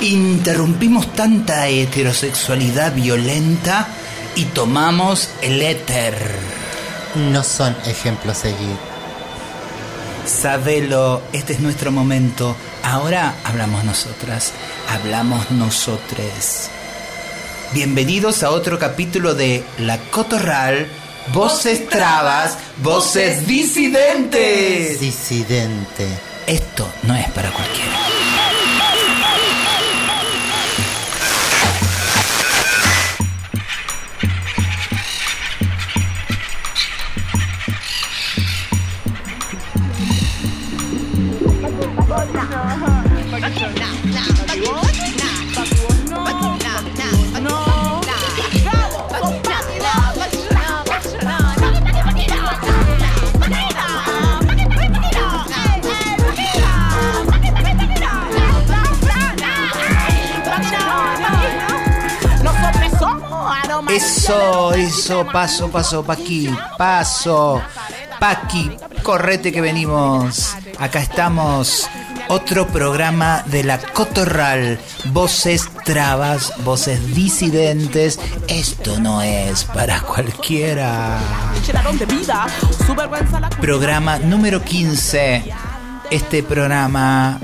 Interrumpimos tanta heterosexualidad violenta y tomamos el éter. No son ejemplos seguir. Sabelo, este es nuestro momento. Ahora hablamos nosotras, hablamos nosotres. Bienvenidos a otro capítulo de La Cotorral, Voces Trabas, Voces Disidentes. Disidente. Esto no es para cualquiera. Eso, eso, paso, paso, Paqui, paso. Paqui, correte que venimos. Acá estamos. Otro programa de la Cotorral. Voces trabas, voces disidentes. Esto no es para cualquiera. Programa número 15. Este programa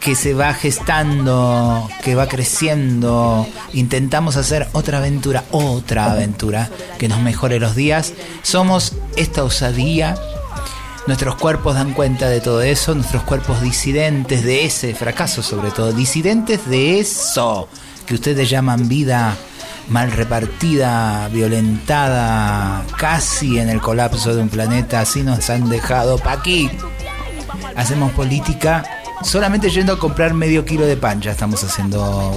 que se va gestando, que va creciendo. Intentamos hacer otra aventura, otra aventura que nos mejore los días. Somos esta osadía. Nuestros cuerpos dan cuenta de todo eso, nuestros cuerpos disidentes de ese fracaso sobre todo, disidentes de eso que ustedes llaman vida mal repartida, violentada, casi en el colapso de un planeta, así nos han dejado pa' aquí. Hacemos política solamente yendo a comprar medio kilo de pan ya estamos haciendo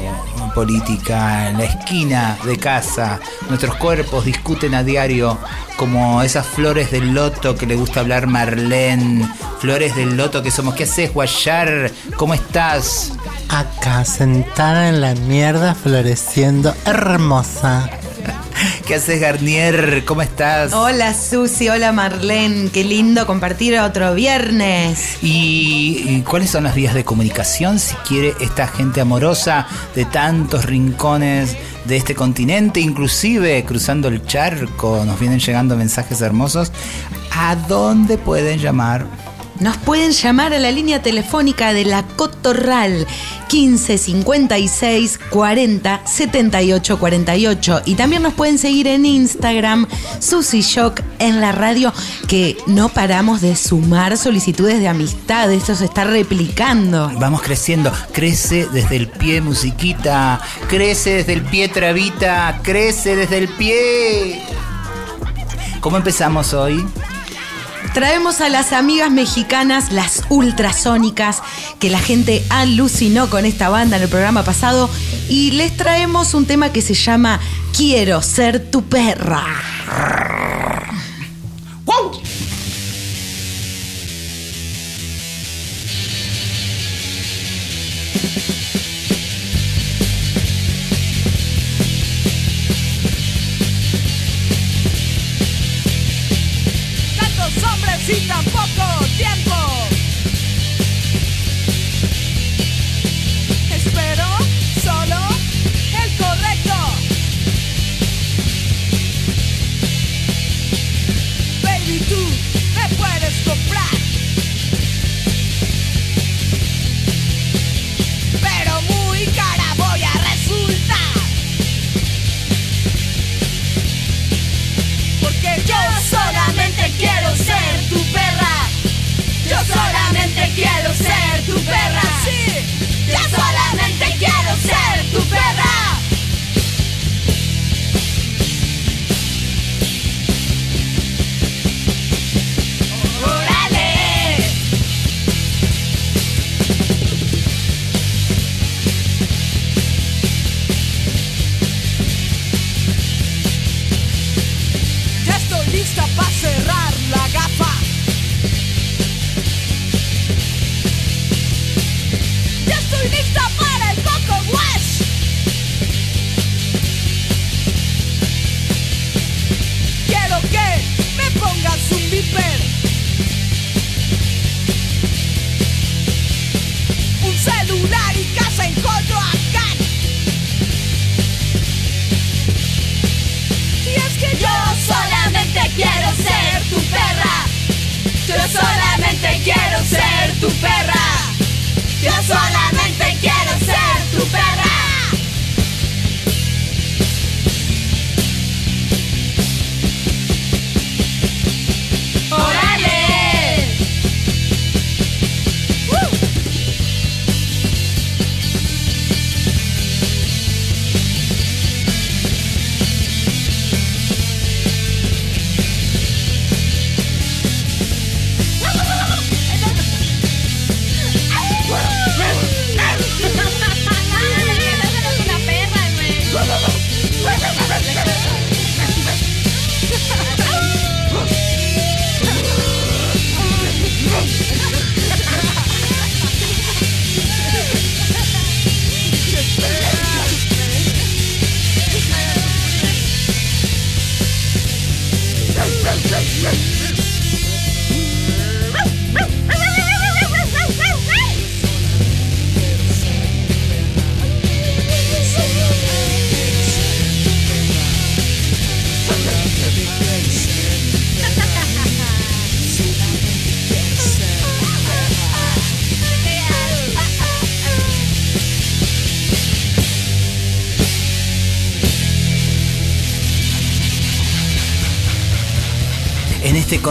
política en la esquina de casa. Nuestros cuerpos discuten a diario como esas flores del loto que le gusta hablar Marlene. Flores del loto que somos. ¿Qué haces, Guayar? ¿Cómo estás? Acá, sentada en la mierda, floreciendo, hermosa. ¿Qué haces, Garnier? ¿Cómo estás? Hola, Susi. Hola, Marlene. Qué lindo compartir otro viernes. ¿Y, y cuáles son las vías de comunicación si quiere esta gente amorosa de tantos rincones de este continente, inclusive cruzando el charco, nos vienen llegando mensajes hermosos? ¿A dónde pueden llamar? Nos pueden llamar a la línea telefónica de la Cotorral 15 56 40 78 48 y también nos pueden seguir en Instagram Susy Shock en la radio que no paramos de sumar solicitudes de amistad, esto se está replicando. Vamos creciendo, crece desde el pie musiquita, crece desde el pie trabita, crece desde el pie. ¿Cómo empezamos hoy? Traemos a las amigas mexicanas, las ultrasónicas, que la gente alucinó con esta banda en el programa pasado, y les traemos un tema que se llama Quiero ser tu perra.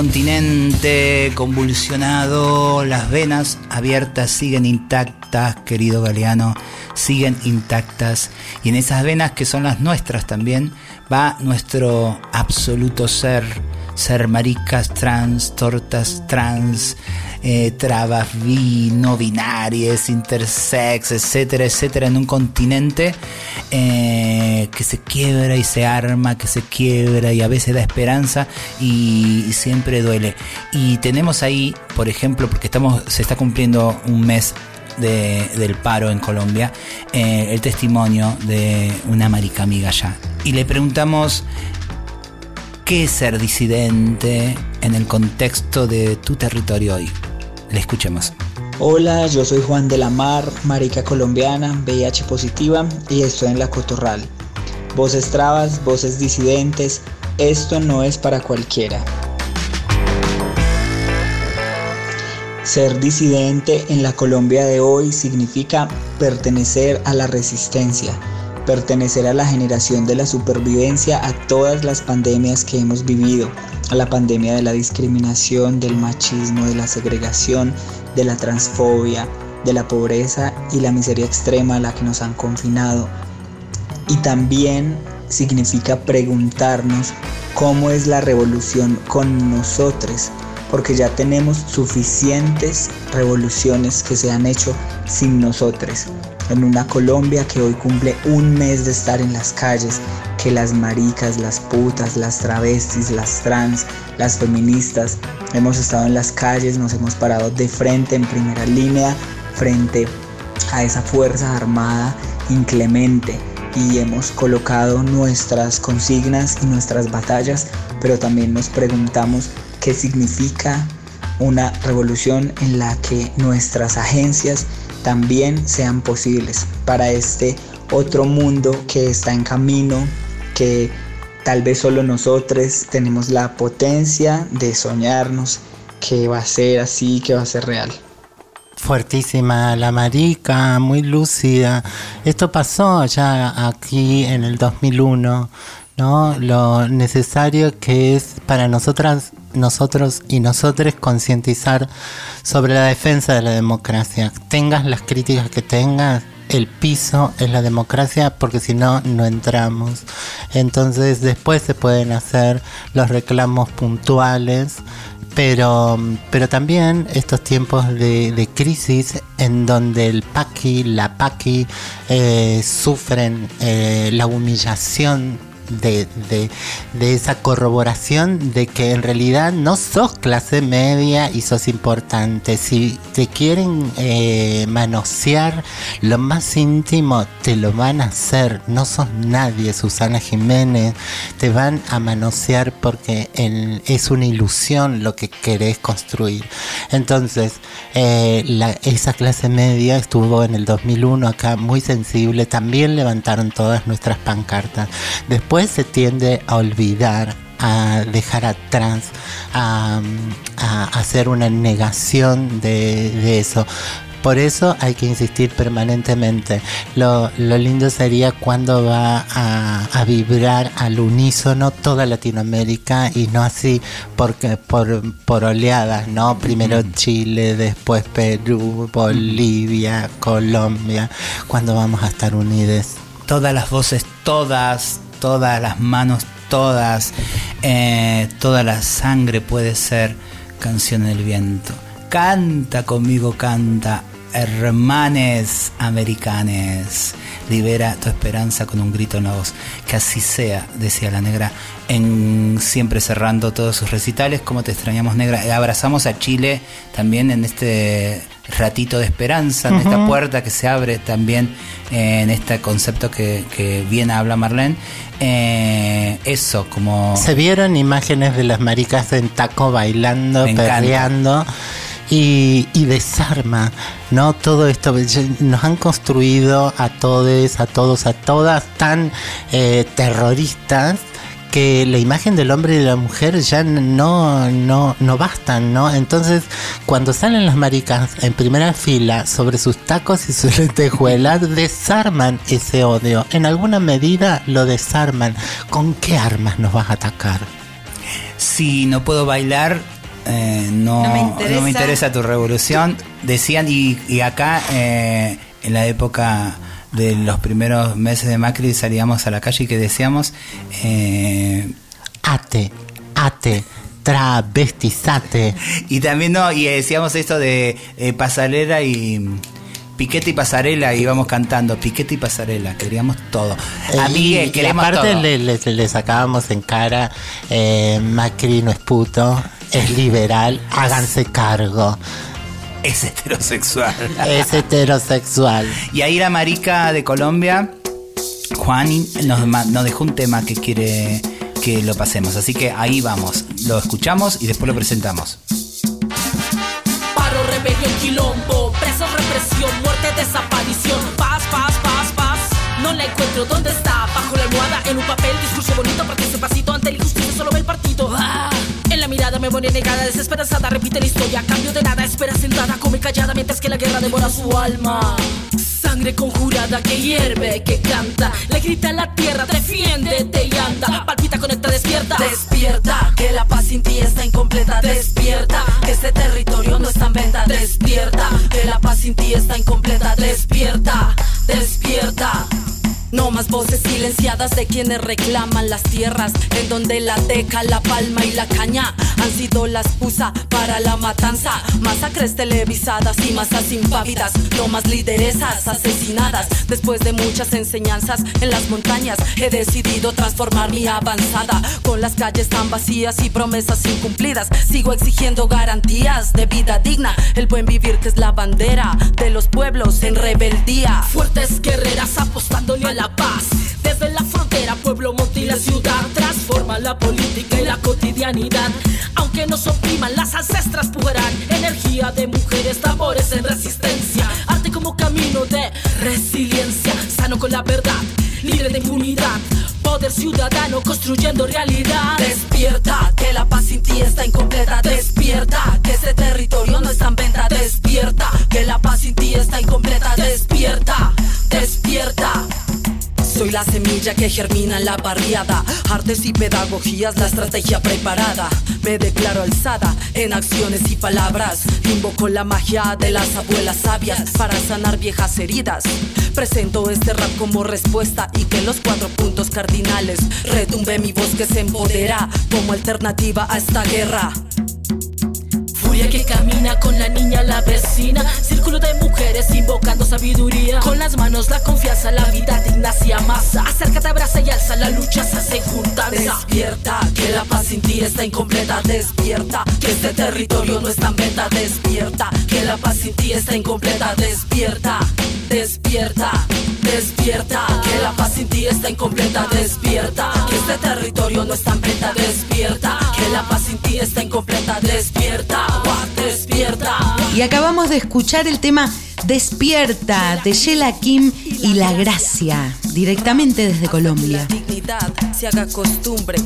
Continente convulsionado, las venas abiertas siguen intactas, querido Galeano, siguen intactas. Y en esas venas que son las nuestras también, va nuestro absoluto ser, ser maricas trans, tortas trans, eh, trabas no binarias, intersex, etcétera, etcétera, en un continente eh, que se quiebra y se arma, que se quiebra y a veces da esperanza y, siempre duele. Y tenemos ahí, por ejemplo, porque estamos, se está cumpliendo un mes de- del paro en Colombia, eh, el testimonio de una marica amiga allá. Y le preguntamos qué es ser disidente en el contexto de tu territorio hoy. Le escuchemos. Hola, yo soy Juan de la Mar, marica colombiana, VIH positiva y estoy en La Cotorral. Voces trabas, voces disidentes, esto no es para cualquiera. Ser disidente en la Colombia de hoy significa pertenecer a la resistencia, pertenecer a la generación de la supervivencia a todas las pandemias que hemos vivido, a la pandemia de la discriminación, del machismo, de la segregación, de la transfobia, de la pobreza y la miseria extrema a la que nos han confinado. Y también significa preguntarnos cómo es la revolución con nosotros, porque ya tenemos suficientes revoluciones que se han hecho sin nosotros. En una Colombia que hoy cumple un mes de estar en las calles, que las maricas, las putas, las travestis, las trans, las feministas, hemos estado en las calles, nos hemos parado de frente, en primera línea, frente a esa fuerza armada inclemente. Y hemos colocado nuestras consignas y nuestras batallas, pero también nos preguntamos qué significa una revolución en la que nuestras agencias también sean posibles para este otro mundo que está en camino, que tal vez solo nosotros tenemos la potencia de soñarnos que va a ser así, que va a ser real. Fuertísima la marica, muy lúcida. Esto pasó ya aquí en el 2001, ¿no? Lo necesario que es para nosotras, nosotros y nosotros concientizar sobre la defensa de la democracia. Tengas las críticas que tengas, el piso es la democracia porque si no, no entramos. Entonces después se pueden hacer los reclamos puntuales pero, pero también estos tiempos de, crisis en donde el paqui, la paqui eh, sufren eh, la humillación de, de, de esa corroboración de que en realidad no sos clase media y sos importante. Si te quieren eh, manosear lo más íntimo, te lo van a hacer. No sos nadie, Susana Jiménez. Te van a manosear porque es una ilusión lo que querés construir. Entonces, eh, esa clase media estuvo en el 2001 acá muy sensible. También levantaron todas nuestras pancartas. Después se tiende a olvidar a dejar atrás, a, a hacer una negación de, de eso. Por eso hay que insistir permanentemente. Lo, lo lindo sería cuando va a, a, vibrar al unísono toda Latinoamérica y no así porque, por, por oleadas, ¿no? Primero Chile, después Perú, Bolivia, Colombia, cuando vamos a estar unidos. Todas las voces, todas, todas las manos, todas, eh, toda la sangre puede ser canción del viento. Canta conmigo, canta, hermanes americanes, libera tu esperanza con un grito en la voz. Que así sea, decía la negra, en siempre cerrando todos sus recitales, como te extrañamos negra. Abrazamos a Chile también en este ratito de esperanza, en esta puerta que se abre también eh, en este concepto que, que bien habla Marlene. Eh, eso, como... Se vieron imágenes de las maricas en taco bailando, perreando y, y, desarma, ¿no? Todo esto, nos han construido a todos, a todos, a todas tan eh, terroristas que la imagen del hombre y de la mujer ya no, no, no bastan, ¿no? Entonces, cuando salen las maricas en primera fila sobre sus tacos y sus lentejuelas, desarman ese odio. En alguna medida lo desarman. ¿Con qué armas nos vas a atacar? Si no puedo bailar, eh, no, no, me no, me interesa tu revolución. Decían, y, y acá eh, en la época de los primeros meses de Macri salíamos a la calle y que decíamos... Eh, ate, ate. Travestizate. Y también no, y decíamos esto de eh, pasarela y piquete y pasarela y íbamos cantando piquete y pasarela, queríamos todo. A mí y, queremos aparte todo. Le, le, le, sacábamos en cara eh, Macri no es puto, es liberal, háganse cargo. Es heterosexual. Es heterosexual. Y ahí la marica de Colombia, Juan, nos, nos dejó un tema que quiere que lo pasemos. Así que ahí vamos. Lo escuchamos y después lo presentamos. Paro, rebelión, quilombo, preso, represión, muerte, desaparición, paz, paz, paz, paz. No la encuentro, ¿dónde está? Bajo la almohada, en un papel, discurso bonito, pasito ante la injusticia solo ve el partido. ¡Ah! Me pone negada, desesperanzada, repite la historia, cambio de nada, espera sentada, come callada mientras que la guerra devora su alma. Sangre conjurada que hierve, que canta, le grita a la tierra, defiéndete y anda, palpita, conecta, despierta. Despierta, que la paz sin ti está incompleta, despierta, que este territorio no está en venta, despierta, que la paz sin ti está incompleta, despierta, despierta. No más voces silenciadas de quienes reclaman las tierras en donde la teca, la palma y la caña han sido la excusa para la matanza. Masacres televisadas y masas impávidas, no más lideresas asesinadas. Después de muchas enseñanzas en las montañas, he decidido transformar mi avanzada. Con las calles tan vacías y promesas incumplidas, sigo exigiendo garantías de vida digna. El buen vivir que es la bandera de los pueblos en rebeldía. Fuertes guerreras apostándole a la la paz. Desde la frontera, pueblo, monte y la ciudad, transforma la política y la cotidianidad. Aunque nos opriman, las ancestras pujarán. Energía de mujeres, tambores en resistencia. Arte como camino de resiliencia, sano con la verdad, libre de impunidad. Poder ciudadano construyendo realidad. Despierta, que la paz sin ti está incompleta. Despierta, que este territorio no está en venta. Despierta, que la paz sin ti está incompleta. Despierta, despierta. Soy la semilla que germina en la barriada. Artes y pedagogías, la estrategia preparada. Me declaro alzada en acciones y palabras. Invoco la magia de las abuelas sabias para sanar viejas heridas. Presento este rap como respuesta y que los cuatro puntos cardinales retumbe mi voz que se empodera como alternativa a esta guerra. Furia que camina con la niña, la vecina. Círculo de mujeres invocando sabiduría. Con las manos la confianza, la vida digna se amasa. Acércate, abraza y alza, la lucha se hace juntanza. Despierta, que la paz sin ti está incompleta. Despierta, que este territorio no está en venta. Despierta, que la paz sin ti está incompleta. Despierta, despierta, despierta. Que la paz sin ti está incompleta. Despierta, que este territorio no está en venta. Despierta, que la paz sin ti está incompleta. Despierta. Despierta. Y acabamos de escuchar el tema Despierta de Sheila Kim y La Gracia, directamente desde Colombia. La dignidad se haga costumbre.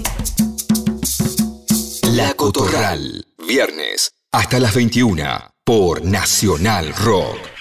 La Cotorral. Viernes hasta las 21 por Nacional Rock.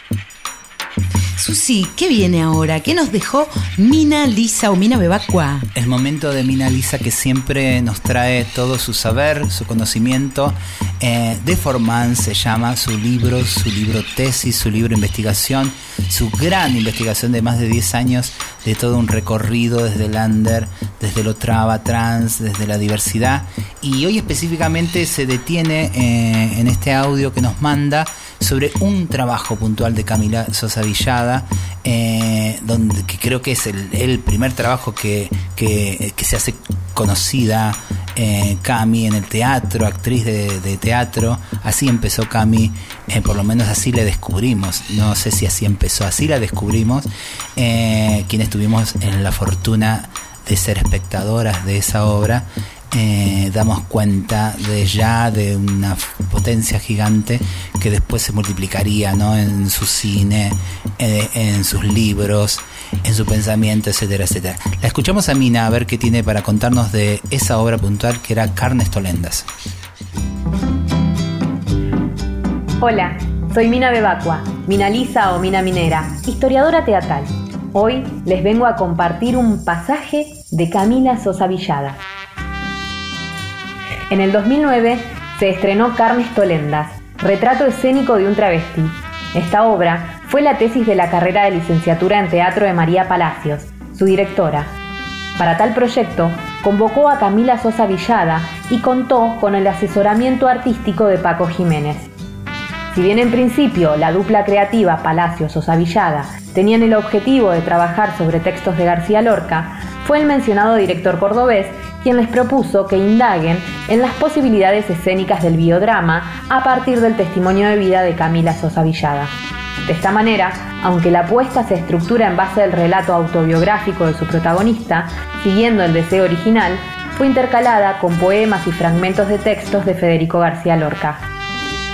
Susi, ¿qué viene ahora? ¿Qué nos dejó Mina Lisa o Mina Bebacua? El momento de Mina Lisa que siempre nos trae todo su saber, su conocimiento. Eh, de Forman se llama su libro, su libro tesis, su libro investigación, su gran investigación de más de 10 años de todo un recorrido desde el under, desde lo traba trans, desde la diversidad. Y hoy específicamente se detiene eh, en este audio que nos manda sobre un trabajo puntual de Camila Sosa Villada, eh, donde, que creo que es el, primer trabajo que, que, se hace conocida eh, Cami en el teatro, actriz de, teatro. Así empezó Cami, eh, por lo menos así la descubrimos. No sé si así empezó, así la descubrimos. quienes tuvimos en la fortuna de ser espectadoras de esa obra damos cuenta de ya de una potencia gigante que después se multiplicaría ¿no? en su cine, eh, en sus libros, en su pensamiento, etcétera, etcétera. La escuchamos a Mina a ver qué tiene para contarnos de esa obra puntual que era Carnes Tolendas. Hola, soy Mina Bebacua, Mina Lisa o Mina Minera, historiadora teatral. Hoy les vengo a compartir un pasaje de Camila Sosa Villada. En el 2009 se estrenó Carnes Tolendas, retrato escénico de un travesti. Esta obra fue la tesis de la carrera de licenciatura en teatro de María Palacios, su directora. Para tal proyecto, convocó a Camila Sosa Villada y contó con el asesoramiento artístico de Paco Jiménez. Si bien en principio la dupla creativa Palacios-Sosa Villada tenían el objetivo de trabajar sobre textos de García Lorca, fue el mencionado director cordobés quien les propuso que indaguen en las posibilidades escénicas del biodrama a partir del testimonio de vida de Camila Sosa Villada. De esta manera, aunque la apuesta se estructura en base al relato autobiográfico de su protagonista, siguiendo el deseo original, fue intercalada con poemas y fragmentos de textos de Federico García Lorca.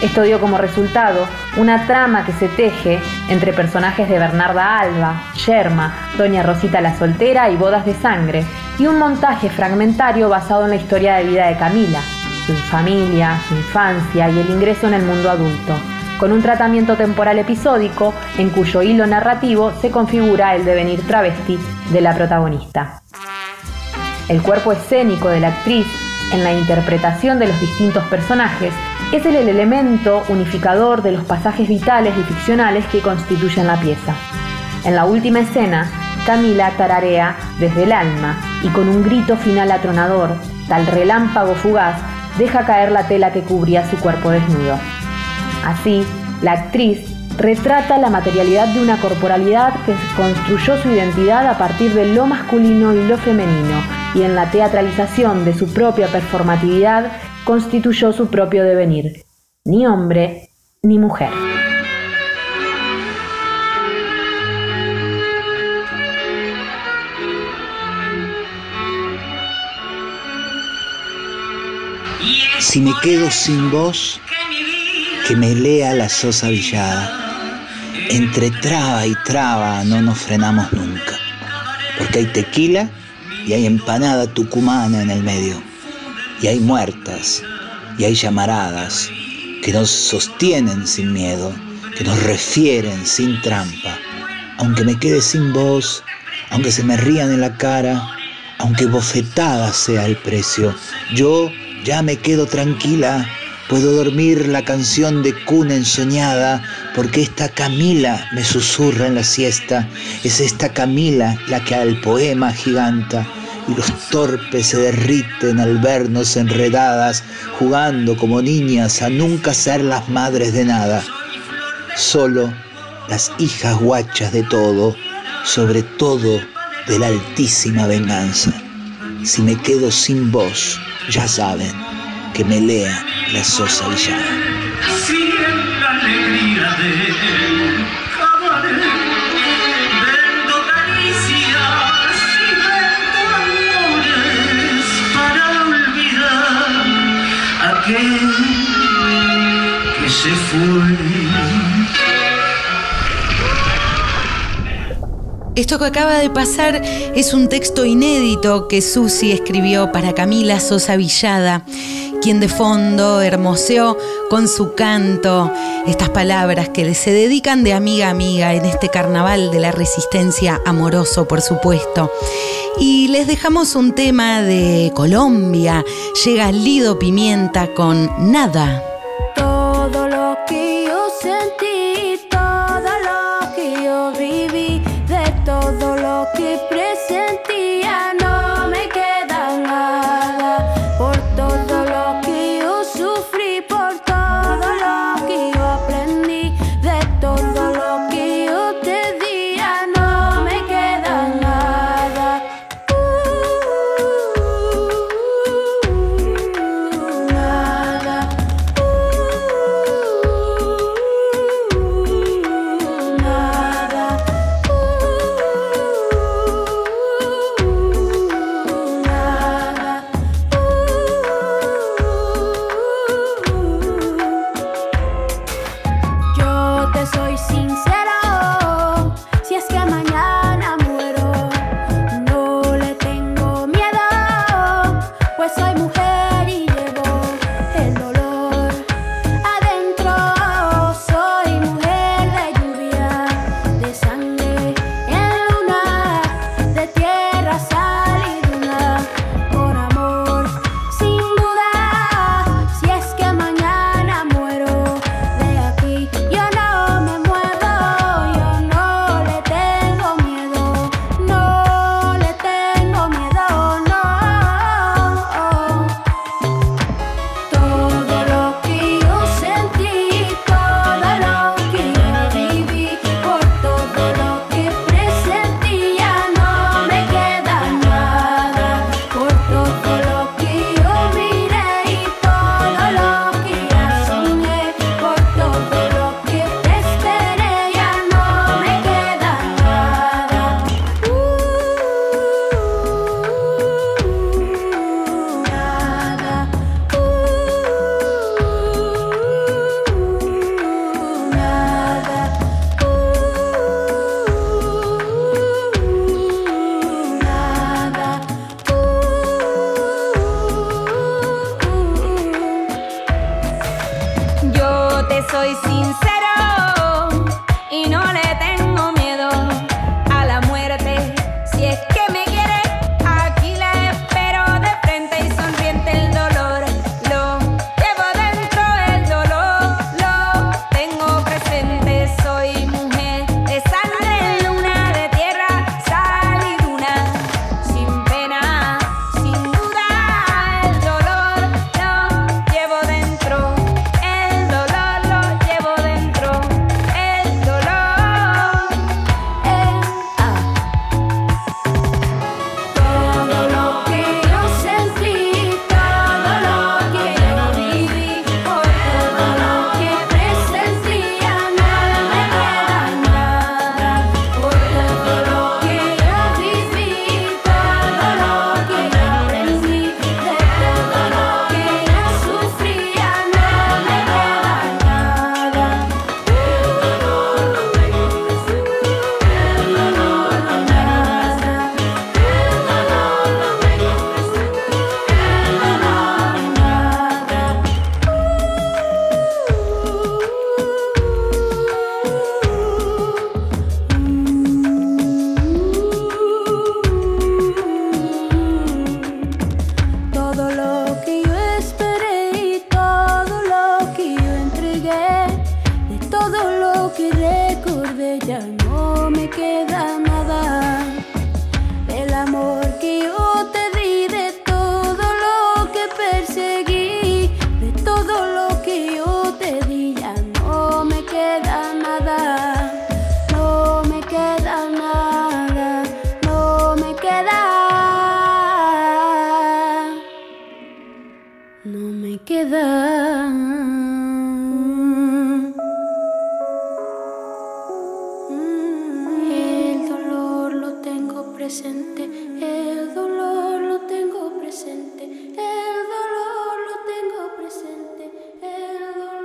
Esto dio como resultado una trama que se teje entre personajes de Bernarda Alba, Yerma, Doña Rosita la Soltera y Bodas de Sangre, y un montaje fragmentario basado en la historia de vida de Camila, su familia, su infancia y el ingreso en el mundo adulto, con un tratamiento temporal episódico en cuyo hilo narrativo se configura el devenir travesti de la protagonista. El cuerpo escénico de la actriz en la interpretación de los distintos personajes es el elemento unificador de los pasajes vitales y ficcionales que constituyen la pieza. En la última escena, Camila tararea desde el alma y con un grito final atronador, tal relámpago fugaz, deja caer la tela que cubría su cuerpo desnudo. Así, la actriz retrata la materialidad de una corporalidad que construyó su identidad a partir de lo masculino y lo femenino, y en la teatralización de su propia performatividad constituyó su propio devenir, ni hombre ni mujer. Si me quedo sin voz, que me lea la sosa villada. Entre traba y traba no nos frenamos nunca, porque hay tequila y hay empanada tucumana en el medio, y hay muertas y hay llamaradas que nos sostienen sin miedo, que nos refieren sin trampa. Aunque me quede sin voz, aunque se me rían en la cara, aunque bofetada sea el precio, yo ya me quedo tranquila, puedo dormir la canción de cuna ensoñada, porque esta Camila me susurra en la siesta, es esta Camila la que al poema giganta, y los torpes se derriten al vernos enredadas, jugando como niñas a nunca ser las madres de nada, solo las hijas guachas de todo, sobre todo de la altísima venganza. Si me quedo sin voz, ya saben que me lea la sosa villada. la alegría de Esto que acaba de pasar es un texto inédito que Susi escribió para Camila Sosa Villada, quien de fondo hermoseó con su canto estas palabras que se dedican de amiga a amiga en este carnaval de la resistencia amoroso, por supuesto. Y les dejamos un tema de Colombia. Llega Lido Pimienta con Nada. walking.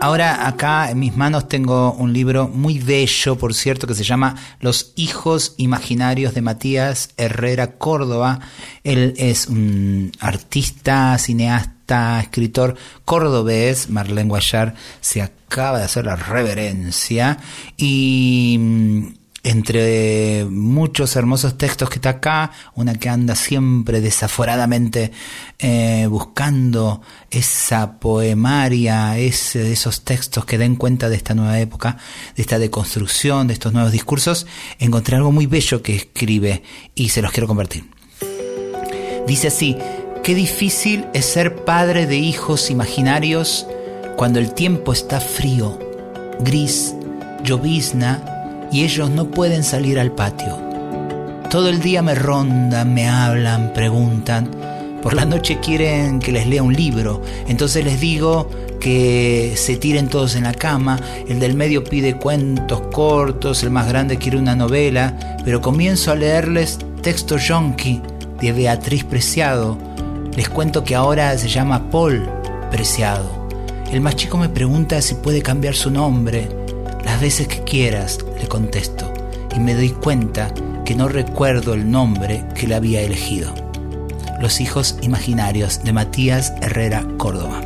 Ahora acá en mis manos tengo un libro muy bello, por cierto, que se llama Los hijos imaginarios de Matías Herrera Córdoba. Él es un artista, cineasta, escritor cordobés. Marlene Guayar se acaba de hacer la reverencia y mm, entre muchos hermosos textos que está acá, una que anda siempre desaforadamente eh, buscando esa poemaria, ese, esos textos que den cuenta de esta nueva época, de esta deconstrucción, de estos nuevos discursos, encontré algo muy bello que escribe y se los quiero compartir. Dice así, qué difícil es ser padre de hijos imaginarios cuando el tiempo está frío, gris, llovizna, y ellos no pueden salir al patio. Todo el día me rondan, me hablan, preguntan. Por la noche quieren que les lea un libro, entonces les digo que se tiren todos en la cama, el del medio pide cuentos cortos, el más grande quiere una novela, pero comienzo a leerles texto yonki de Beatriz Preciado. Les cuento que ahora se llama Paul Preciado. El más chico me pregunta si puede cambiar su nombre. Las veces que quieras, le contesto, y me doy cuenta que no recuerdo el nombre que le había elegido. Los hijos imaginarios de Matías Herrera Córdoba.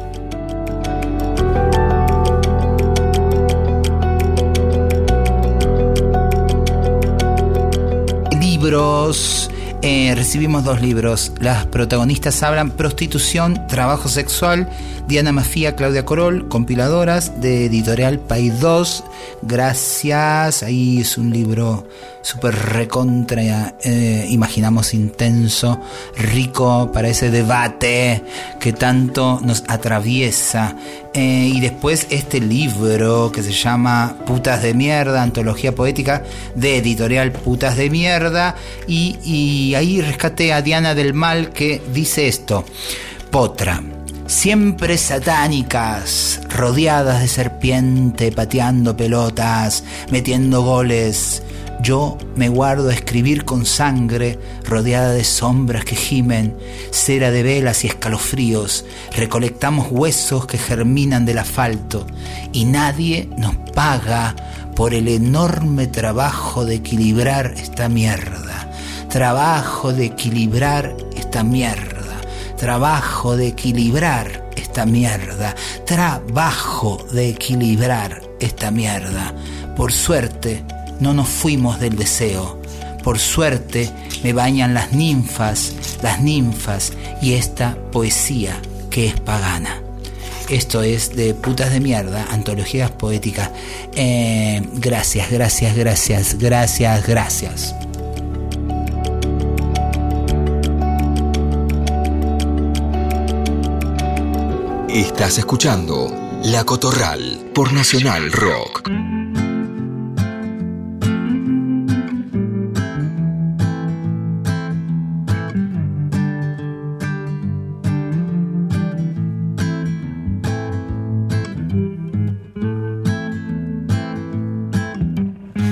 Libros. Eh, recibimos dos libros. Las protagonistas hablan Prostitución, Trabajo Sexual, Diana Mafía, Claudia Corol, compiladoras de Editorial País 2. Gracias. Ahí es un libro súper recontra, eh, imaginamos intenso, rico para ese debate que tanto nos atraviesa. Eh, y después este libro que se llama Putas de Mierda, Antología Poética de Editorial Putas de Mierda. Y, y ahí rescaté a Diana del Mal que dice esto. Potra. Siempre satánicas, rodeadas de serpiente, pateando pelotas, metiendo goles. Yo me guardo a escribir con sangre, rodeada de sombras que gimen, cera de velas y escalofríos, recolectamos huesos que germinan del asfalto, y nadie nos paga por el enorme trabajo de equilibrar esta mierda, trabajo de equilibrar esta mierda, trabajo de equilibrar esta mierda, trabajo de equilibrar esta mierda. Por suerte, no nos fuimos del deseo. Por suerte me bañan las ninfas, las ninfas y esta poesía que es pagana. Esto es de putas de mierda, antologías poéticas. Eh, gracias, gracias, gracias, gracias, gracias. Estás escuchando La Cotorral por Nacional Rock.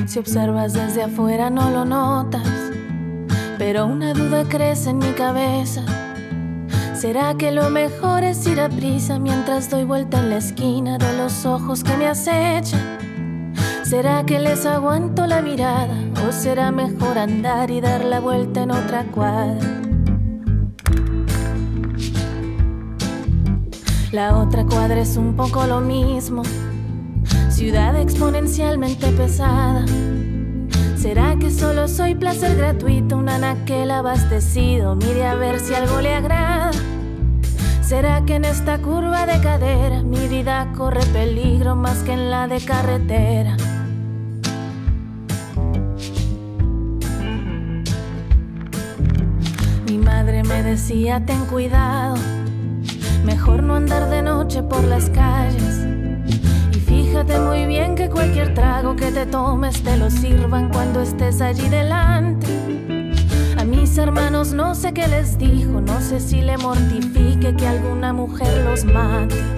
Si observas desde afuera no lo notas, pero una duda crece en mi cabeza. ¿Será que lo mejor es ir a prisa mientras doy vuelta en la esquina de los ojos que me acechan? ¿Será que les aguanto la mirada o será mejor andar y dar la vuelta en otra cuadra? La otra cuadra es un poco lo mismo, ciudad exponencialmente pesada. ¿Será que solo soy placer gratuito, un anaquel abastecido? Mire a ver si algo le agrada. ¿Será que en esta curva de cadera mi vida corre peligro más que en la de carretera? Mi madre me decía, ten cuidado, mejor no andar de noche por las calles. Y fíjate muy bien que cualquier trago que te tomes te lo sirvan cuando estés allí delante. Mis hermanos no sé qué les dijo, no sé si le mortifique que alguna mujer los mate.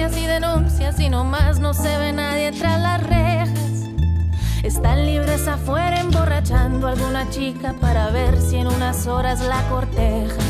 y denuncias y nomás no se ve nadie tras las rejas. Están libres afuera emborrachando a alguna chica para ver si en unas horas la corteja.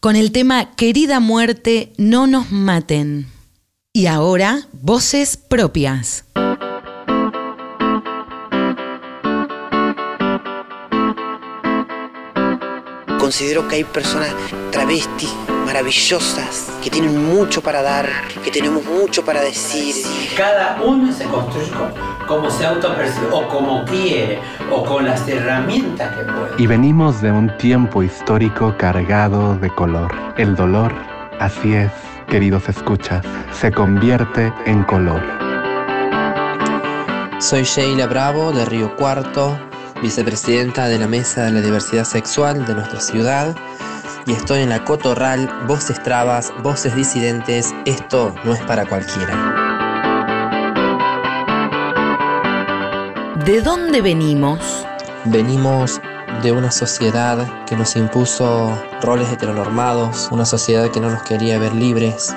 con el tema Querida muerte, no nos maten. Y ahora, voces propias. Considero que hay personas travestis maravillosas que tienen mucho para dar, que tenemos mucho para decir. Cada uno se construye como, como se autopercibe, o como quiere, o con las herramientas que puede. Y venimos de un tiempo histórico cargado de color. El dolor, así es, queridos escuchas, se convierte en color. Soy Sheila Bravo de Río Cuarto, vicepresidenta de la Mesa de la Diversidad Sexual de nuestra ciudad y estoy en la Cotorral, Voces Trabas, Voces Disidentes, esto no es para cualquiera. ¿De dónde venimos? Venimos de una sociedad que nos impuso roles heteronormados, una sociedad que no nos quería ver libres,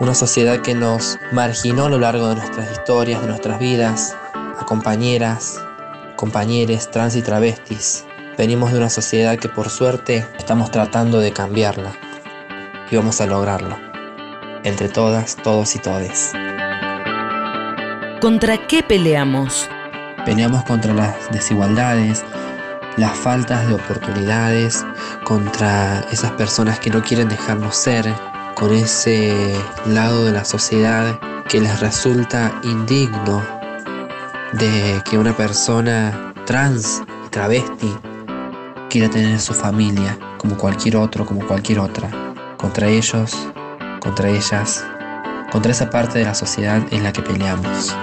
una sociedad que nos marginó a lo largo de nuestras historias, de nuestras vidas, a compañeras, compañeros trans y travestis. Venimos de una sociedad que por suerte estamos tratando de cambiarla y vamos a lograrlo. Entre todas, todos y todes. ¿Contra qué peleamos? Peleamos contra las desigualdades, las faltas de oportunidades, contra esas personas que no quieren dejarnos ser, con ese lado de la sociedad que les resulta indigno de que una persona trans y travesti quiera tener su familia como cualquier otro, como cualquier otra. Contra ellos, contra ellas, contra esa parte de la sociedad en la que peleamos.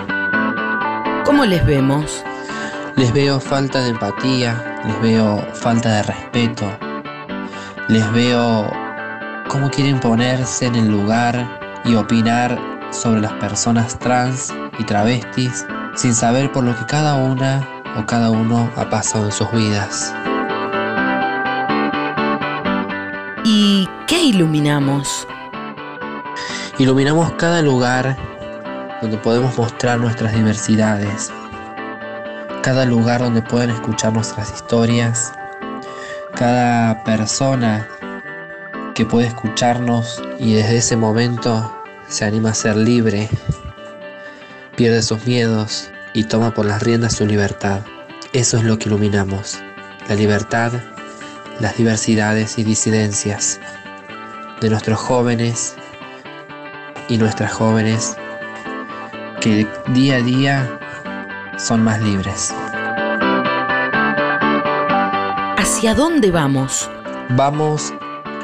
¿Cómo les vemos? Les veo falta de empatía, les veo falta de respeto, les veo cómo quieren ponerse en el lugar y opinar sobre las personas trans y travestis sin saber por lo que cada una o cada uno ha pasado en sus vidas. ¿Y qué iluminamos? Iluminamos cada lugar donde podemos mostrar nuestras diversidades, cada lugar donde pueden escuchar nuestras historias, cada persona que puede escucharnos y desde ese momento se anima a ser libre, pierde sus miedos y toma por las riendas su libertad. Eso es lo que iluminamos, la libertad, las diversidades y disidencias de nuestros jóvenes y nuestras jóvenes que día a día son más libres. ¿Hacia dónde vamos? Vamos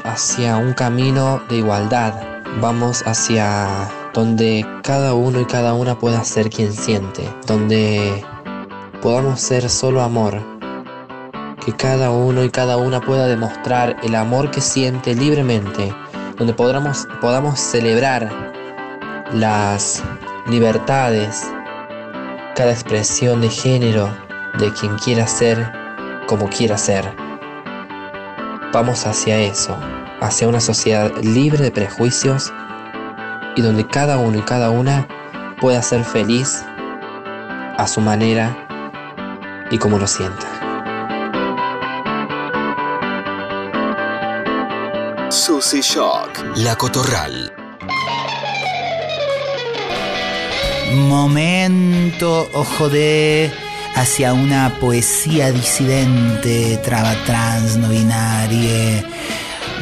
hacia un camino de igualdad, vamos hacia donde cada uno y cada una pueda ser quien siente, donde podamos ser solo amor, que cada uno y cada una pueda demostrar el amor que siente libremente, donde podamos, podamos celebrar las libertades, cada expresión de género de quien quiera ser como quiera ser. Vamos hacia eso, hacia una sociedad libre de prejuicios y donde cada uno y cada una pueda ser feliz a su manera y como lo sienta. Susy Shock, La Cotorral. Momento, ojo de hacia una poesía disidente, traba trans, no binaria,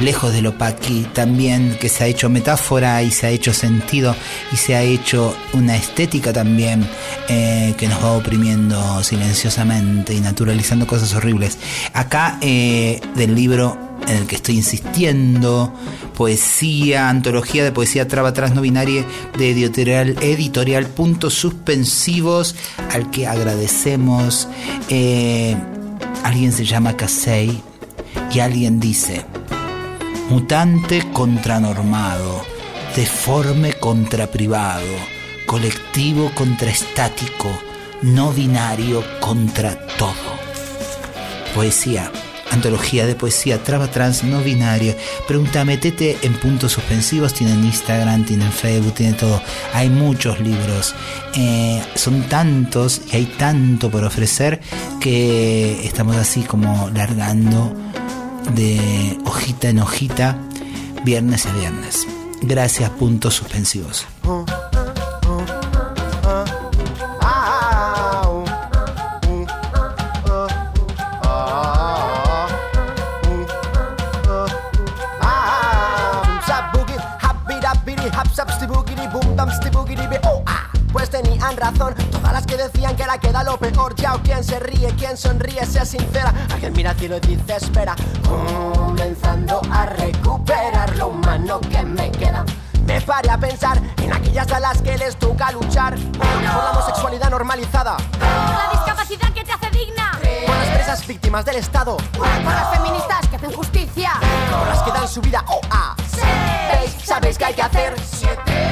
lejos de lo paqui, también que se ha hecho metáfora y se ha hecho sentido y se ha hecho una estética también eh, que nos va oprimiendo silenciosamente y naturalizando cosas horribles. Acá eh, del libro en el que estoy insistiendo, poesía, antología de poesía traba trans no binaria de editorial, editorial Puntos Suspensivos, al que agradecemos. Eh, alguien se llama Casey y alguien dice, mutante contra normado, deforme contra privado, colectivo contra estático, no binario contra todo. Poesía antología de poesía traba trans no binaria. Pregunta, metete en puntos suspensivos, tienen Instagram, tienen Facebook, tienen todo. Hay muchos libros, eh, son tantos y hay tanto por ofrecer que estamos así como largando de hojita en hojita, viernes a viernes. Gracias, puntos suspensivos. Pues razón que decían que la queda lo peor. Ya o quien se ríe, quien sonríe, sea sincera. Alguien mira y dice espera, comenzando a recuperar lo humano que me queda. Me paré a pensar en aquellas a las que les toca luchar por la homosexualidad normalizada, La discapacidad que te hace digna. por las presas víctimas del Estado, Por las feministas que hacen justicia. por las que dan su vida o a. ¿Veis? ¿Sabéis qué hay que hacer? Nos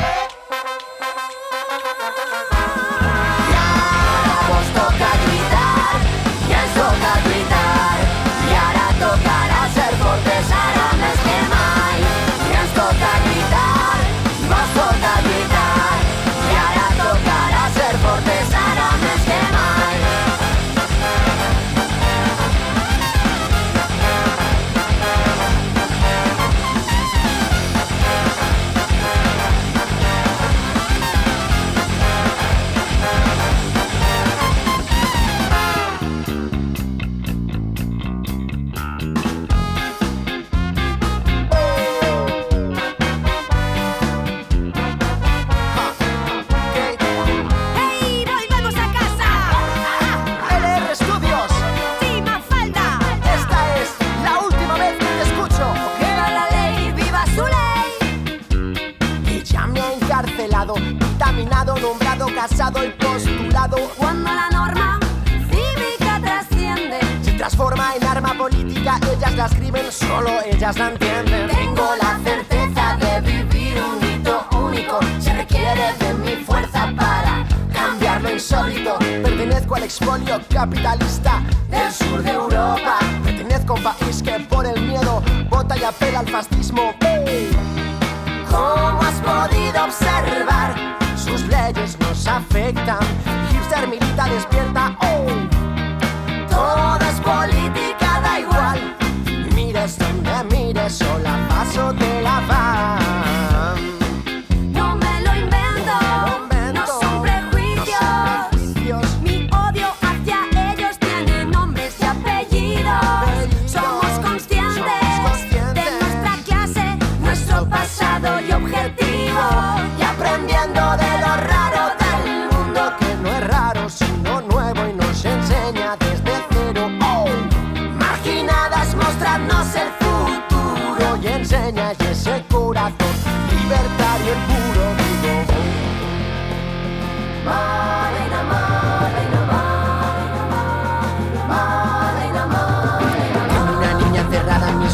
una niña encerrada en mi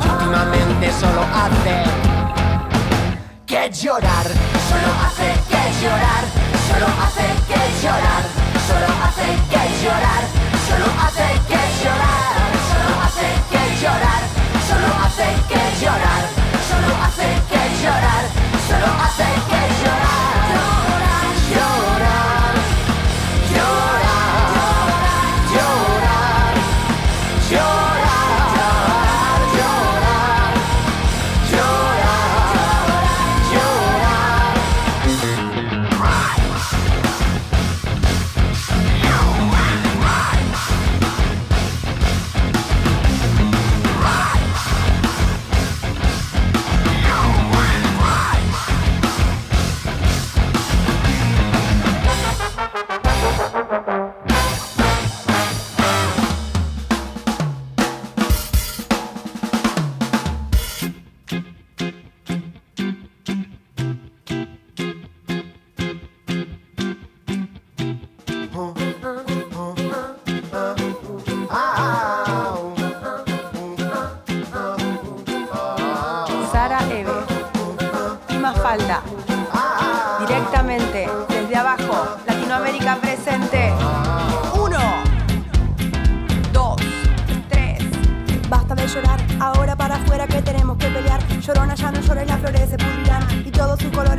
que últimamente solo hace que llorar, solo hace que llorar,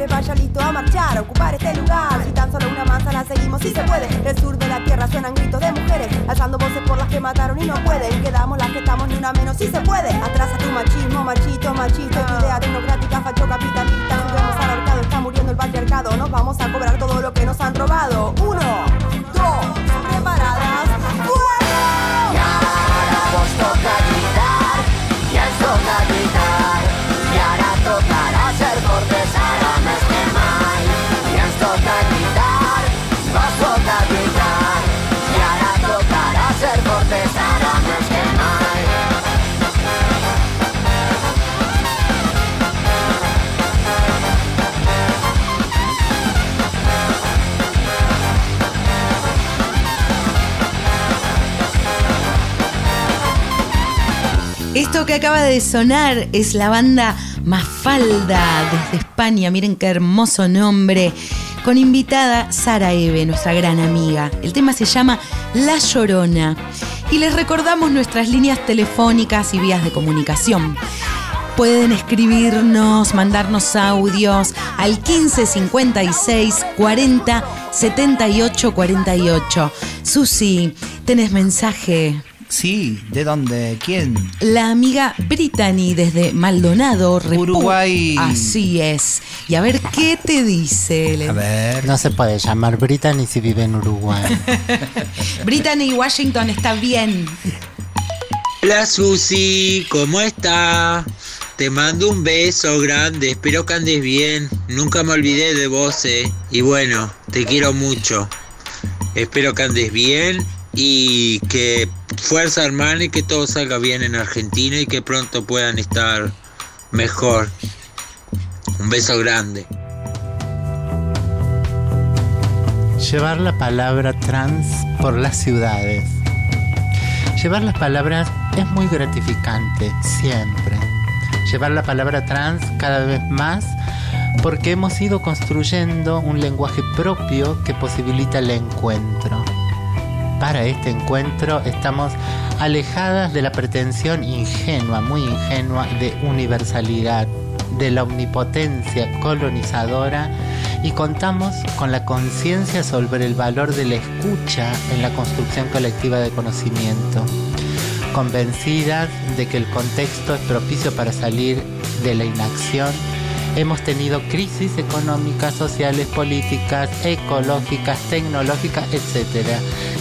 vaya listo a marchar, a ocupar este lugar. Si tan solo una masa la seguimos, si se puede. Del sur de la tierra suenan gritos de mujeres, hallando voces por las que mataron y no pueden. Quedamos las que estamos ni una menos, si se puede. Atrás a tu machismo, machito, machito, idea tecnocrática, facho capitalista. Subimos al ahorcado, está muriendo el patriarcado. Nos vamos a cobrar todo lo que nos han robado. Uno, Esto que acaba de sonar es la banda Mafalda desde España. Miren qué hermoso nombre. Con invitada Sara Eve, nuestra gran amiga. El tema se llama La Llorona. Y les recordamos nuestras líneas telefónicas y vías de comunicación. Pueden escribirnos, mandarnos audios al 1556 40 78 48. Susi, ¿tenés mensaje? Sí, ¿de dónde? ¿Quién? La amiga Brittany desde Maldonado, Repu- Uruguay. Así es. Y a ver qué te dice. A ver. No se puede llamar Brittany si vive en Uruguay. Brittany Washington está bien. Hola Susi, ¿cómo está? Te mando un beso grande, espero que andes bien. Nunca me olvidé de vos, eh. Y bueno, te quiero mucho. Espero que andes bien y que fuerza hermana y que todo salga bien en Argentina y que pronto puedan estar mejor. Un beso grande. Llevar la palabra trans por las ciudades. Llevar las palabras es muy gratificante, siempre. Llevar la palabra trans cada vez más porque hemos ido construyendo un lenguaje propio que posibilita el encuentro. Para este encuentro estamos alejadas de la pretensión ingenua, muy ingenua, de universalidad, de la omnipotencia colonizadora y contamos con la conciencia sobre el valor de la escucha en la construcción colectiva de conocimiento, convencidas de que el contexto es propicio para salir de la inacción. Hemos tenido crisis económicas, sociales, políticas, ecológicas, tecnológicas, etc.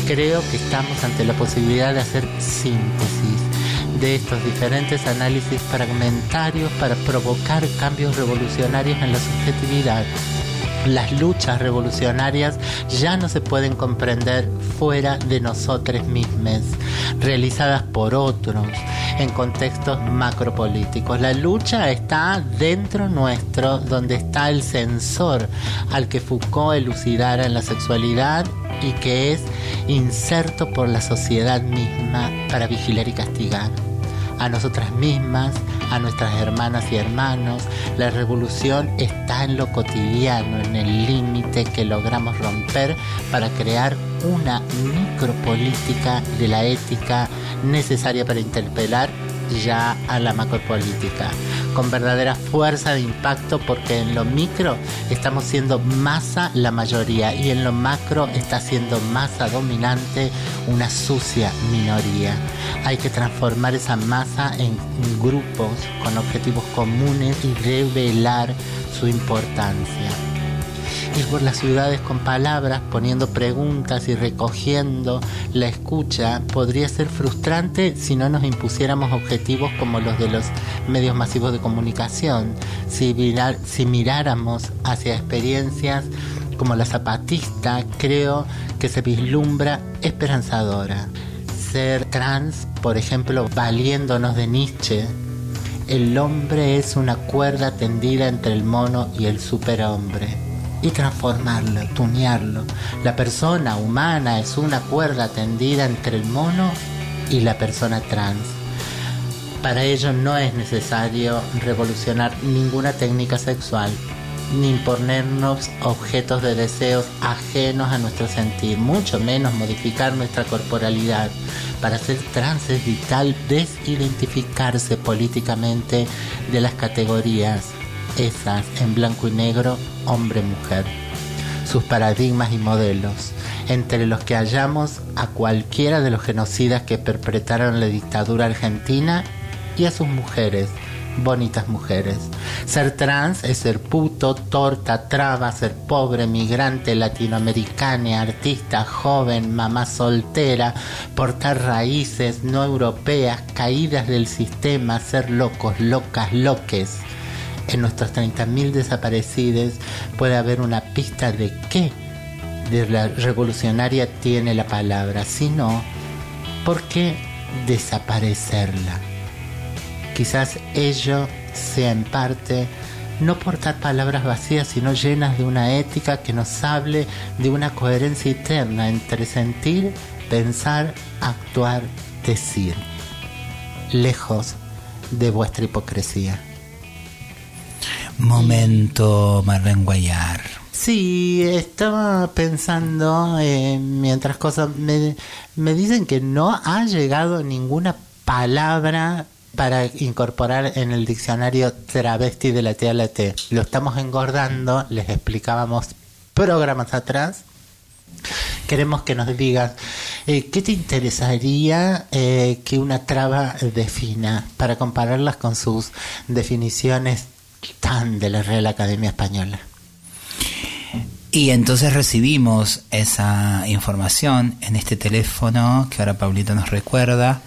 Creo que estamos ante la posibilidad de hacer síntesis de estos diferentes análisis fragmentarios para provocar cambios revolucionarios en la subjetividad. Las luchas revolucionarias ya no se pueden comprender fuera de nosotros mismos, realizadas por otros en contextos macropolíticos. La lucha está dentro nuestro, donde está el sensor al que Foucault elucidara en la sexualidad y que es inserto por la sociedad misma para vigilar y castigar a nosotras mismas, a nuestras hermanas y hermanos. La revolución está en lo cotidiano, en el límite que logramos romper para crear una micropolítica de la ética necesaria para interpelar ya a la macropolítica, con verdadera fuerza de impacto porque en lo micro estamos siendo masa la mayoría y en lo macro está siendo masa dominante una sucia minoría. Hay que transformar esa masa en grupos con objetivos comunes y revelar su importancia ir por las ciudades con palabras, poniendo preguntas y recogiendo la escucha, podría ser frustrante si no nos impusiéramos objetivos como los de los medios masivos de comunicación, si, miráramos hacia experiencias como la zapatista, creo que se vislumbra esperanzadora. Ser trans, por ejemplo, valiéndonos de Nietzsche, el hombre es una cuerda tendida entre el mono y el superhombre y transformarlo, tunearlo. La persona humana es una cuerda tendida entre el mono y la persona trans. Para ello no es necesario revolucionar ninguna técnica sexual, ni imponernos objetos de deseos ajenos a nuestro sentir, mucho menos modificar nuestra corporalidad. Para ser trans es vital desidentificarse políticamente de las categorías esas en blanco y negro, hombre-mujer, sus paradigmas y modelos, entre los que hallamos a cualquiera de los genocidas que perpetraron la dictadura argentina y a sus mujeres, bonitas mujeres. Ser trans es ser puto, torta, traba, ser pobre, migrante, latinoamericana, artista, joven, mamá soltera, portar raíces no europeas, caídas del sistema, ser locos, locas, loques en nuestros 30.000 desaparecidos puede haber una pista de qué de la revolucionaria tiene la palabra, si no, ¿por qué desaparecerla? Quizás ello sea en parte no portar palabras vacías, sino llenas de una ética que nos hable de una coherencia interna entre sentir, pensar, actuar, decir, lejos de vuestra hipocresía. Momento Marlene Guayar. Sí, estaba pensando, eh, mientras cosas me, dicen que no ha llegado ninguna palabra para incorporar en el diccionario travesti de la T a la T. Lo estamos engordando, les explicábamos programas atrás. Queremos que nos digas eh, qué te interesaría eh, que una traba defina para compararlas con sus definiciones tan de la Real Academia Española. Y entonces recibimos esa información en este teléfono que ahora Paulita nos recuerda.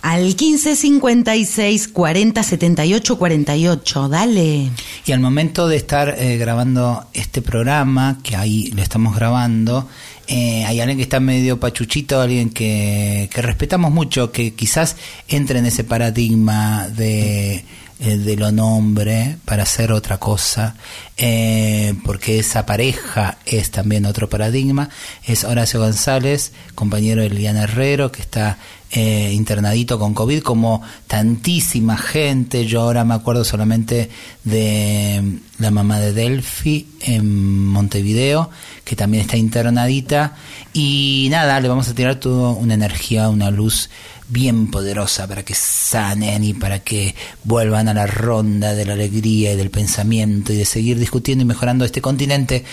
Al 1556 40 78 48, dale. Y al momento de estar eh, grabando este programa, que ahí lo estamos grabando, eh, hay alguien que está medio pachuchito, alguien que, que respetamos mucho, que quizás entre en ese paradigma de, eh, de lo nombre para hacer otra cosa, eh, porque esa pareja es también otro paradigma, es Horacio González, compañero de Liliana Herrero, que está eh, internadito con COVID, como tantísima gente. Yo ahora me acuerdo solamente de la mamá de Delphi en Montevideo, que también está internadita. Y nada, le vamos a tirar toda una energía, una luz bien poderosa para que sanen y para que vuelvan a la ronda de la alegría y del pensamiento y de seguir discutiendo y mejorando este continente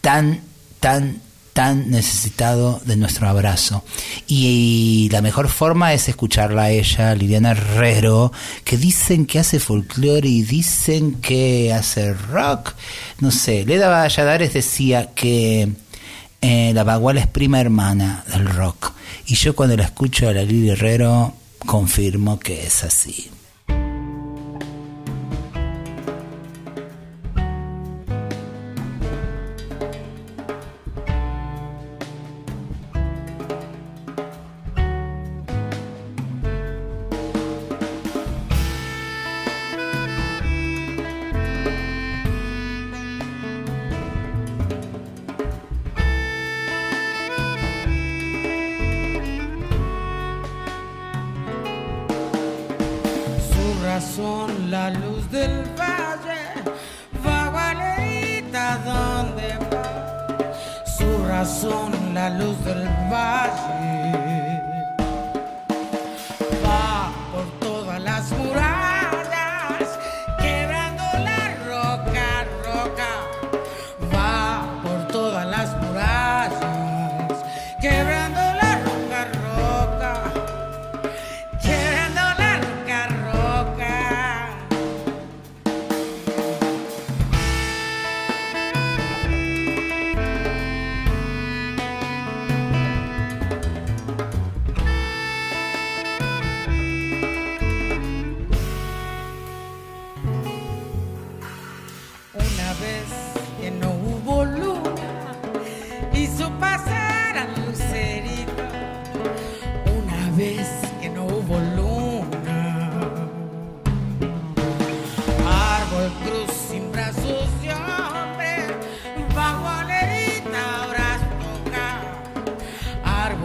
tan, tan, tan necesitado de nuestro abrazo. Y, la mejor forma es escucharla a ella, Liliana Herrero, que dicen que hace folclore y dicen que hace rock. No sé, Leda Valladares decía que eh, la Baguala es prima hermana del rock. Y yo cuando la escucho a la Lili Herrero, confirmo que es así.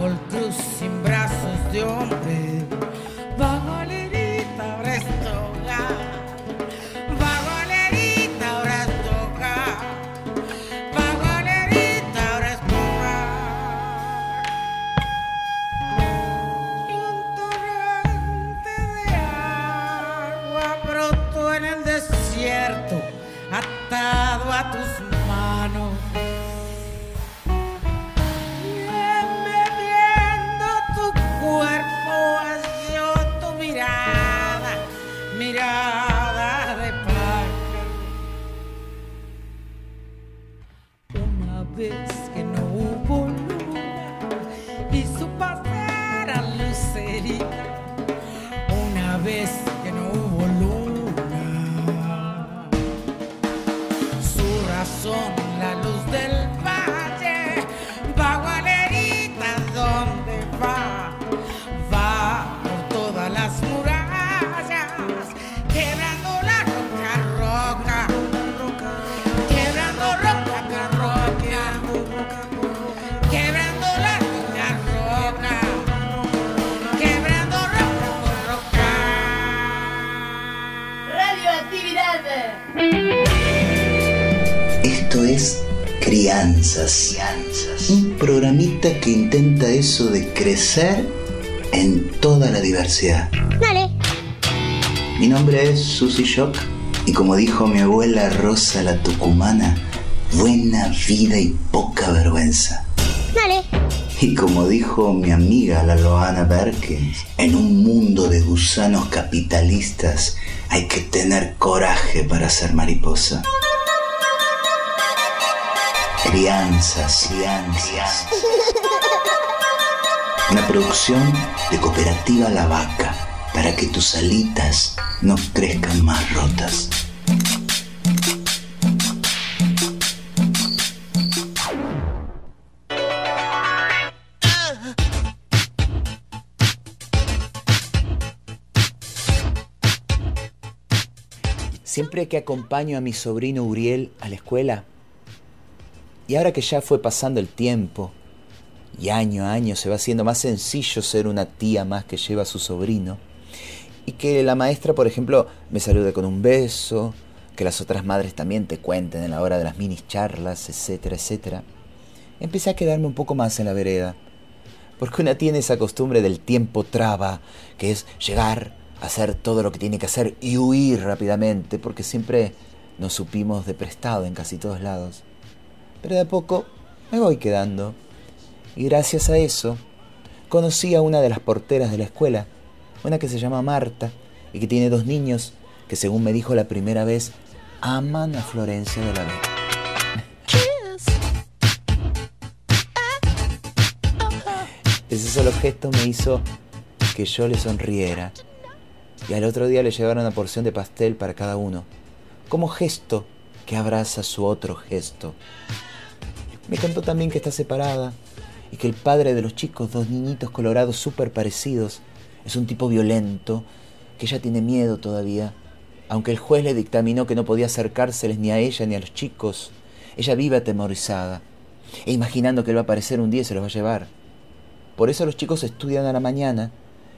Árbol cruz sin brazos de hombre, de crecer en toda la diversidad. Dale. Mi nombre es Susy Shock y como dijo mi abuela Rosa la Tucumana, buena vida y poca vergüenza. Dale. Y como dijo mi amiga la Loana Berkins, en un mundo de gusanos capitalistas hay que tener coraje para ser mariposa. Crianzas, crianzas. Una producción de Cooperativa La Vaca para que tus alitas no crezcan más rotas. Siempre que acompaño a mi sobrino Uriel a la escuela, y ahora que ya fue pasando el tiempo, y año a año se va haciendo más sencillo ser una tía más que lleva a su sobrino, y que la maestra, por ejemplo, me salude con un beso, que las otras madres también te cuenten en la hora de las mini charlas, etcétera, etcétera, empecé a quedarme un poco más en la vereda, porque una tiene esa costumbre del tiempo traba, que es llegar, hacer todo lo que tiene que hacer y huir rápidamente, porque siempre nos supimos de prestado en casi todos lados. Pero de a poco me voy quedando. Y gracias a eso conocí a una de las porteras de la escuela, una que se llama Marta y que tiene dos niños que según me dijo la primera vez, aman a Florencia de la Vega. Ese solo gesto me hizo que yo le sonriera. Y al otro día le llevaron una porción de pastel para cada uno, como gesto que abraza su otro gesto. Me contó también que está separada y que el padre de los chicos, dos niñitos colorados súper parecidos, es un tipo violento, que ella tiene miedo todavía, aunque el juez le dictaminó que no podía acercárseles ni a ella ni a los chicos. Ella vive atemorizada e imaginando que él va a aparecer un día y se los va a llevar. Por eso los chicos estudian a la mañana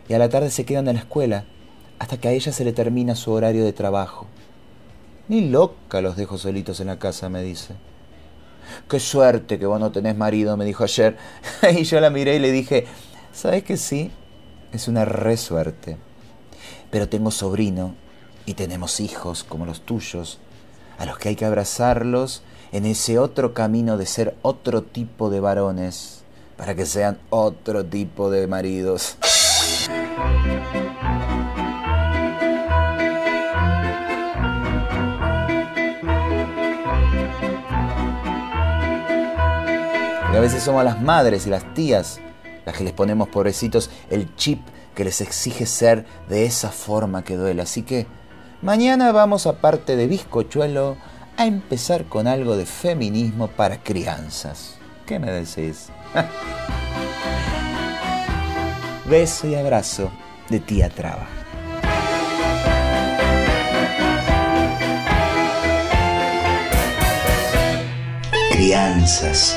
y a la tarde se quedan en la escuela, hasta que a ella se le termina su horario de trabajo. Ni loca los dejo solitos en la casa, me dice. Qué suerte que vos no tenés marido, me dijo ayer. y yo la miré y le dije, ¿sabes que sí? Es una re suerte. Pero tengo sobrino y tenemos hijos como los tuyos, a los que hay que abrazarlos en ese otro camino de ser otro tipo de varones, para que sean otro tipo de maridos. A veces somos las madres y las tías las que les ponemos pobrecitos el chip que les exige ser de esa forma que duele. Así que mañana vamos aparte de bizcochuelo a empezar con algo de feminismo para crianzas. ¿Qué me decís? Beso y abrazo de tía Traba. Crianzas.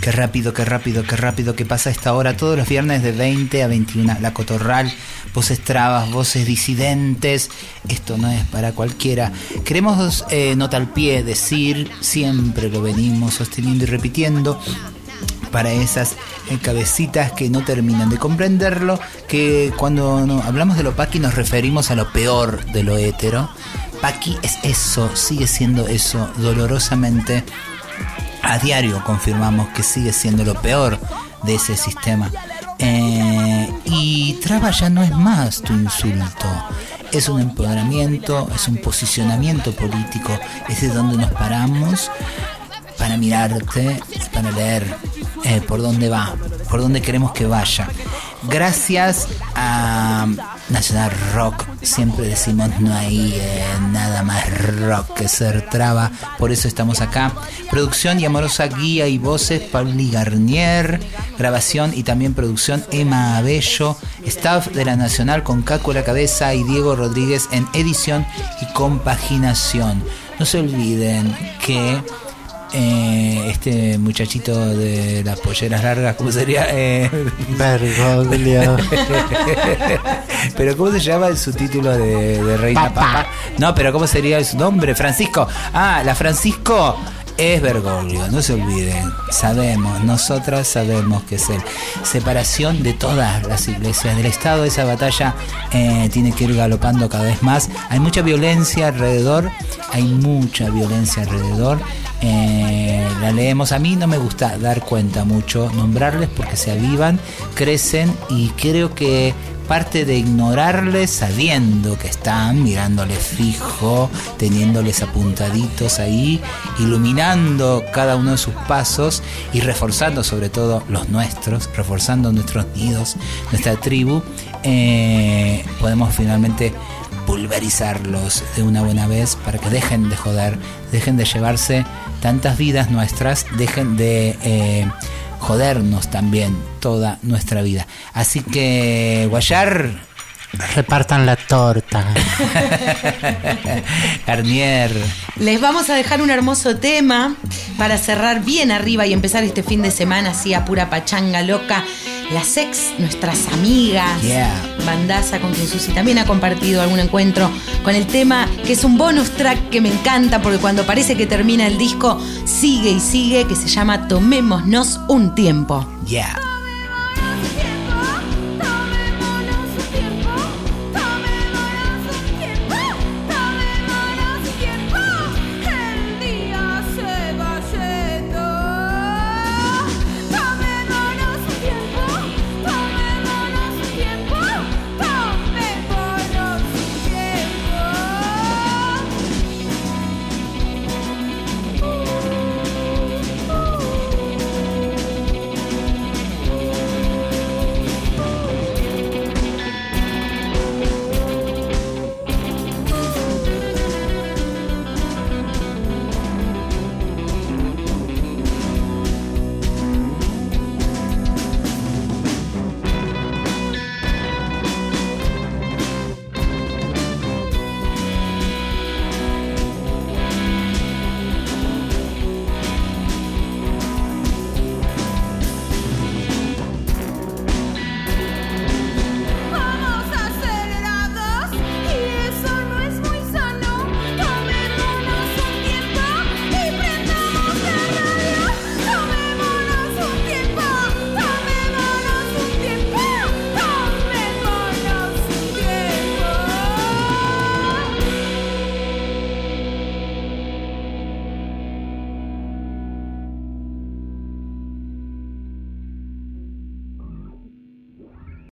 Qué rápido, qué rápido, qué rápido que pasa esta hora. Todos los viernes de 20 a 21. La Cotorral, voces trabas, voces disidentes. Esto no es para cualquiera. Queremos, eh, al pie, decir, siempre lo venimos sosteniendo y repitiendo para esas eh, cabecitas que no terminan de comprenderlo, que cuando no- hablamos de lo paqui nos referimos a lo peor de lo hetero. Paqui es eso, sigue siendo eso, dolorosamente a diario confirmamos que sigue siendo lo peor de ese sistema. Eh, y traba ya no es más tu insulto. Es un empoderamiento, es un posicionamiento político, es de donde nos paramos para mirarte para leer eh, por dónde va, por dónde queremos que vaya. Gracias a Nacional Rock, siempre decimos no hay eh, nada más rock que ser traba, por eso estamos acá. Producción y amorosa guía y voces, Pauli Garnier, grabación y también producción Emma Abello, staff de la Nacional con Caco la cabeza y Diego Rodríguez en edición y compaginación. No se olviden que eh, este muchachito de las polleras largas, ¿cómo sería? Eh, Bergoglio. pero ¿cómo se llama su título de, de Reina. Papa? No, pero ¿cómo sería su nombre? Francisco. Ah, la Francisco es Bergoglio, no se olviden. Sabemos, nosotras sabemos que es él. Separación de todas las iglesias del Estado. Esa batalla eh, tiene que ir galopando cada vez más. Hay mucha violencia alrededor, hay mucha violencia alrededor. Eh, la leemos. A mí no me gusta dar cuenta mucho, nombrarles porque se avivan, crecen y creo que parte de ignorarles sabiendo que están mirándoles fijo, teniéndoles apuntaditos ahí, iluminando cada uno de sus pasos y reforzando sobre todo los nuestros, reforzando nuestros nidos, nuestra tribu, eh, podemos finalmente pulverizarlos de una buena vez para que dejen de joder, dejen de llevarse tantas vidas nuestras, dejen de eh, jodernos también toda nuestra vida. Así que, Guayar, Repartan la torta. Garnier, Les vamos a dejar un hermoso tema para cerrar bien arriba y empezar este fin de semana así a pura pachanga loca. Las ex, nuestras amigas, Yeah. Bandaza con quien Susi también ha compartido algún encuentro con el tema que es un bonus track que me encanta porque cuando parece que termina el disco sigue y sigue que se llama Tomémonos un tiempo. yeah.